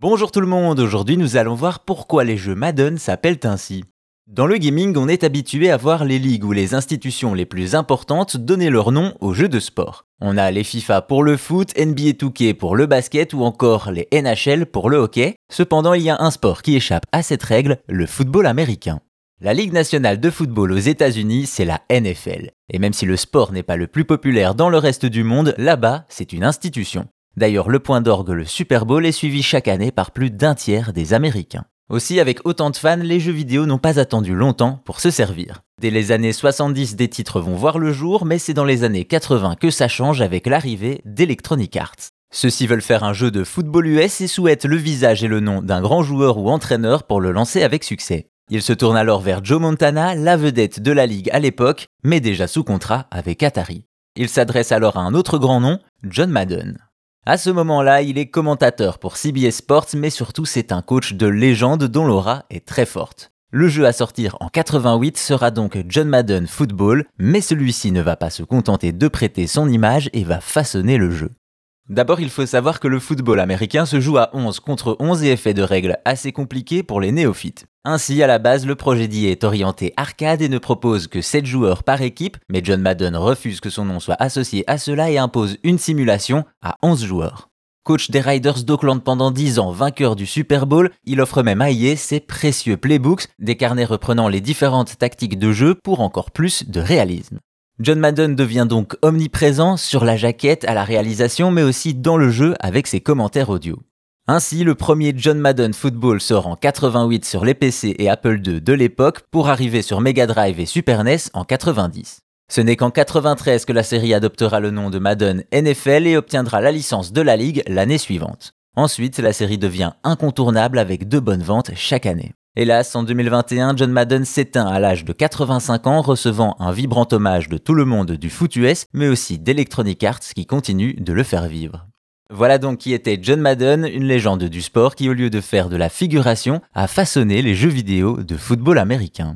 Bonjour tout le monde, aujourd'hui nous allons voir pourquoi les jeux Madden s'appellent ainsi. Dans le gaming, on est habitué à voir les ligues ou les institutions les plus importantes donner leur nom aux jeux de sport. On a les FIFA pour le foot, NBA 2K pour le basket ou encore les NHL pour le hockey. Cependant, il y a un sport qui échappe à cette règle, le football américain. La Ligue nationale de football aux États-Unis, c'est la NFL. Et même si le sport n'est pas le plus populaire dans le reste du monde, là-bas, c'est une institution. D'ailleurs, le point d'orgue, le Super Bowl, est suivi chaque année par plus d'un tiers des Américains. Aussi, avec autant de fans, les jeux vidéo n'ont pas attendu longtemps pour se servir. Dès les années 70, des titres vont voir le jour, mais c'est dans les années 80 que ça change avec l'arrivée d'Electronic Arts. Ceux-ci veulent faire un jeu de football US et souhaitent le visage et le nom d'un grand joueur ou entraîneur pour le lancer avec succès. Ils se tournent alors vers Joe Montana, la vedette de la ligue à l'époque, mais déjà sous contrat avec Atari. Ils s'adressent alors à un autre grand nom, John Madden. À ce moment-là, il est commentateur pour CBS Sports, mais surtout c'est un coach de légende dont l'aura est très forte. Le jeu à sortir en 88 sera donc John Madden Football, mais celui-ci ne va pas se contenter de prêter son image et va façonner le jeu. D'abord, il faut savoir que le football américain se joue à 11 contre 11 et est fait de règles assez compliquées pour les néophytes. Ainsi, à la base, le projet d'IA est orienté arcade et ne propose que 7 joueurs par équipe, mais John Madden refuse que son nom soit associé à cela et impose une simulation à 11 joueurs. Coach des Riders d'Oakland pendant 10 ans, vainqueur du Super Bowl, il offre même à EA ses précieux playbooks, des carnets reprenant les différentes tactiques de jeu pour encore plus de réalisme. John Madden devient donc omniprésent sur la jaquette, à la réalisation, mais aussi dans le jeu avec ses commentaires audio. Ainsi, le premier John Madden Football sort en 88 sur les PC et Apple II de l'époque pour arriver sur Mega Drive et Super NES en 90. Ce n'est qu'en 93 que la série adoptera le nom de Madden NFL et obtiendra la licence de la ligue l'année suivante. Ensuite, la série devient incontournable avec deux bonnes ventes chaque année. Hélas, en 2021, John Madden s'éteint à l'âge de 85 ans, recevant un vibrant hommage de tout le monde du foot US, mais aussi d'Electronic Arts qui continue de le faire vivre. Voilà donc qui était John Madden, une légende du sport qui, au lieu de faire de la figuration, a façonné les jeux vidéo de football américain.